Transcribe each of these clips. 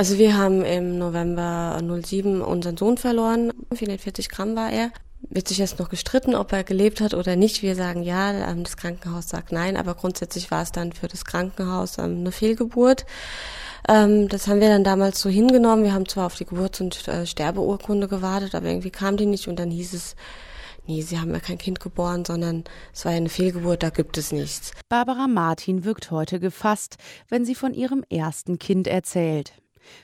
Also wir haben im November 07 unseren Sohn verloren. 440 Gramm war er. Wird sich jetzt noch gestritten, ob er gelebt hat oder nicht. Wir sagen ja, ähm, das Krankenhaus sagt nein, aber grundsätzlich war es dann für das Krankenhaus ähm, eine Fehlgeburt. Ähm, das haben wir dann damals so hingenommen. Wir haben zwar auf die Geburts- und äh, Sterbeurkunde gewartet, aber irgendwie kam die nicht und dann hieß es, nee, sie haben ja kein Kind geboren, sondern es war ja eine Fehlgeburt, da gibt es nichts. Barbara Martin wirkt heute gefasst, wenn sie von ihrem ersten Kind erzählt.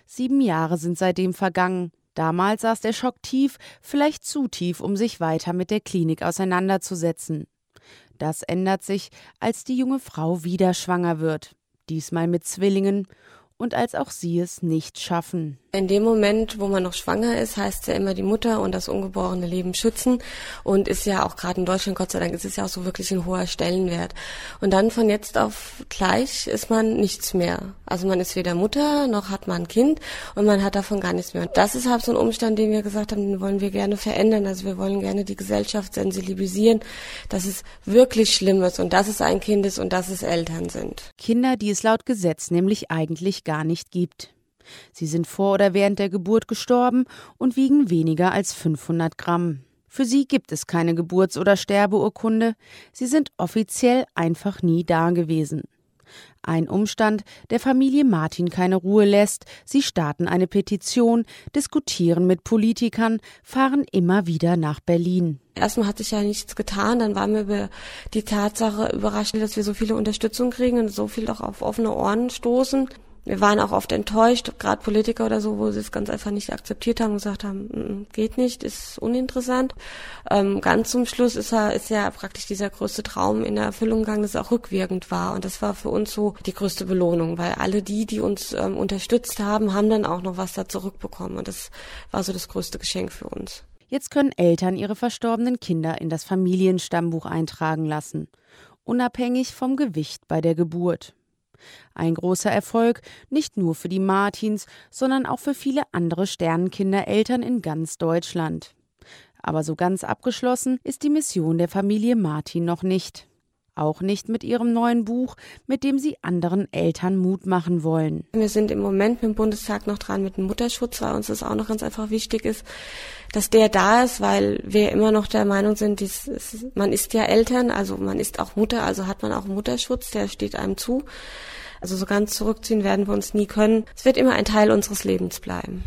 Sieben Jahre sind seitdem vergangen. Damals saß der Schock tief, vielleicht zu tief, um sich weiter mit der Klinik auseinanderzusetzen. Das ändert sich, als die junge Frau wieder schwanger wird, diesmal mit Zwillingen, und als auch sie es nicht schaffen. In dem Moment, wo man noch schwanger ist, heißt es ja immer die Mutter und das ungeborene Leben schützen und ist ja auch gerade in Deutschland, Gott sei Dank, ist es ja auch so wirklich ein hoher Stellenwert. Und dann von jetzt auf gleich ist man nichts mehr. Also man ist weder Mutter, noch hat man ein Kind und man hat davon gar nichts mehr. Und das ist halt so ein Umstand, den wir gesagt haben, den wollen wir gerne verändern. Also wir wollen gerne die Gesellschaft sensibilisieren, dass es wirklich schlimm ist und dass es ein Kind ist und dass es Eltern sind. Kinder, die es laut Gesetz nämlich eigentlich gar nicht gibt. Sie sind vor oder während der Geburt gestorben und wiegen weniger als 500 Gramm. Für sie gibt es keine Geburts- oder Sterbeurkunde. Sie sind offiziell einfach nie da gewesen. Ein Umstand, der Familie Martin keine Ruhe lässt. Sie starten eine Petition, diskutieren mit Politikern, fahren immer wieder nach Berlin. Erstmal hat sich ja nichts getan, dann waren wir über die Tatsache überrascht, dass wir so viele Unterstützung kriegen und so viel auch auf offene Ohren stoßen wir waren auch oft enttäuscht, gerade Politiker oder so, wo sie es ganz einfach nicht akzeptiert haben und gesagt haben, mm, mm, geht nicht, ist uninteressant. Ähm, ganz zum Schluss ist, er, ist ja praktisch dieser größte Traum in Erfüllung gegangen, dass es auch rückwirkend war. Und das war für uns so die größte Belohnung, weil alle die, die uns ähm, unterstützt haben, haben dann auch noch was da zurückbekommen. Und das war so das größte Geschenk für uns. Jetzt können Eltern ihre verstorbenen Kinder in das Familienstammbuch eintragen lassen, unabhängig vom Gewicht bei der Geburt. Ein großer Erfolg nicht nur für die Martins, sondern auch für viele andere Sternenkindereltern in ganz Deutschland. Aber so ganz abgeschlossen ist die Mission der Familie Martin noch nicht. Auch nicht mit ihrem neuen Buch, mit dem sie anderen Eltern Mut machen wollen. Wir sind im Moment mit dem Bundestag noch dran mit dem Mutterschutz, weil uns das auch noch ganz einfach wichtig ist, dass der da ist, weil wir immer noch der Meinung sind, dies, man ist ja Eltern, also man ist auch Mutter, also hat man auch Mutterschutz, der steht einem zu. Also so ganz zurückziehen werden wir uns nie können. Es wird immer ein Teil unseres Lebens bleiben.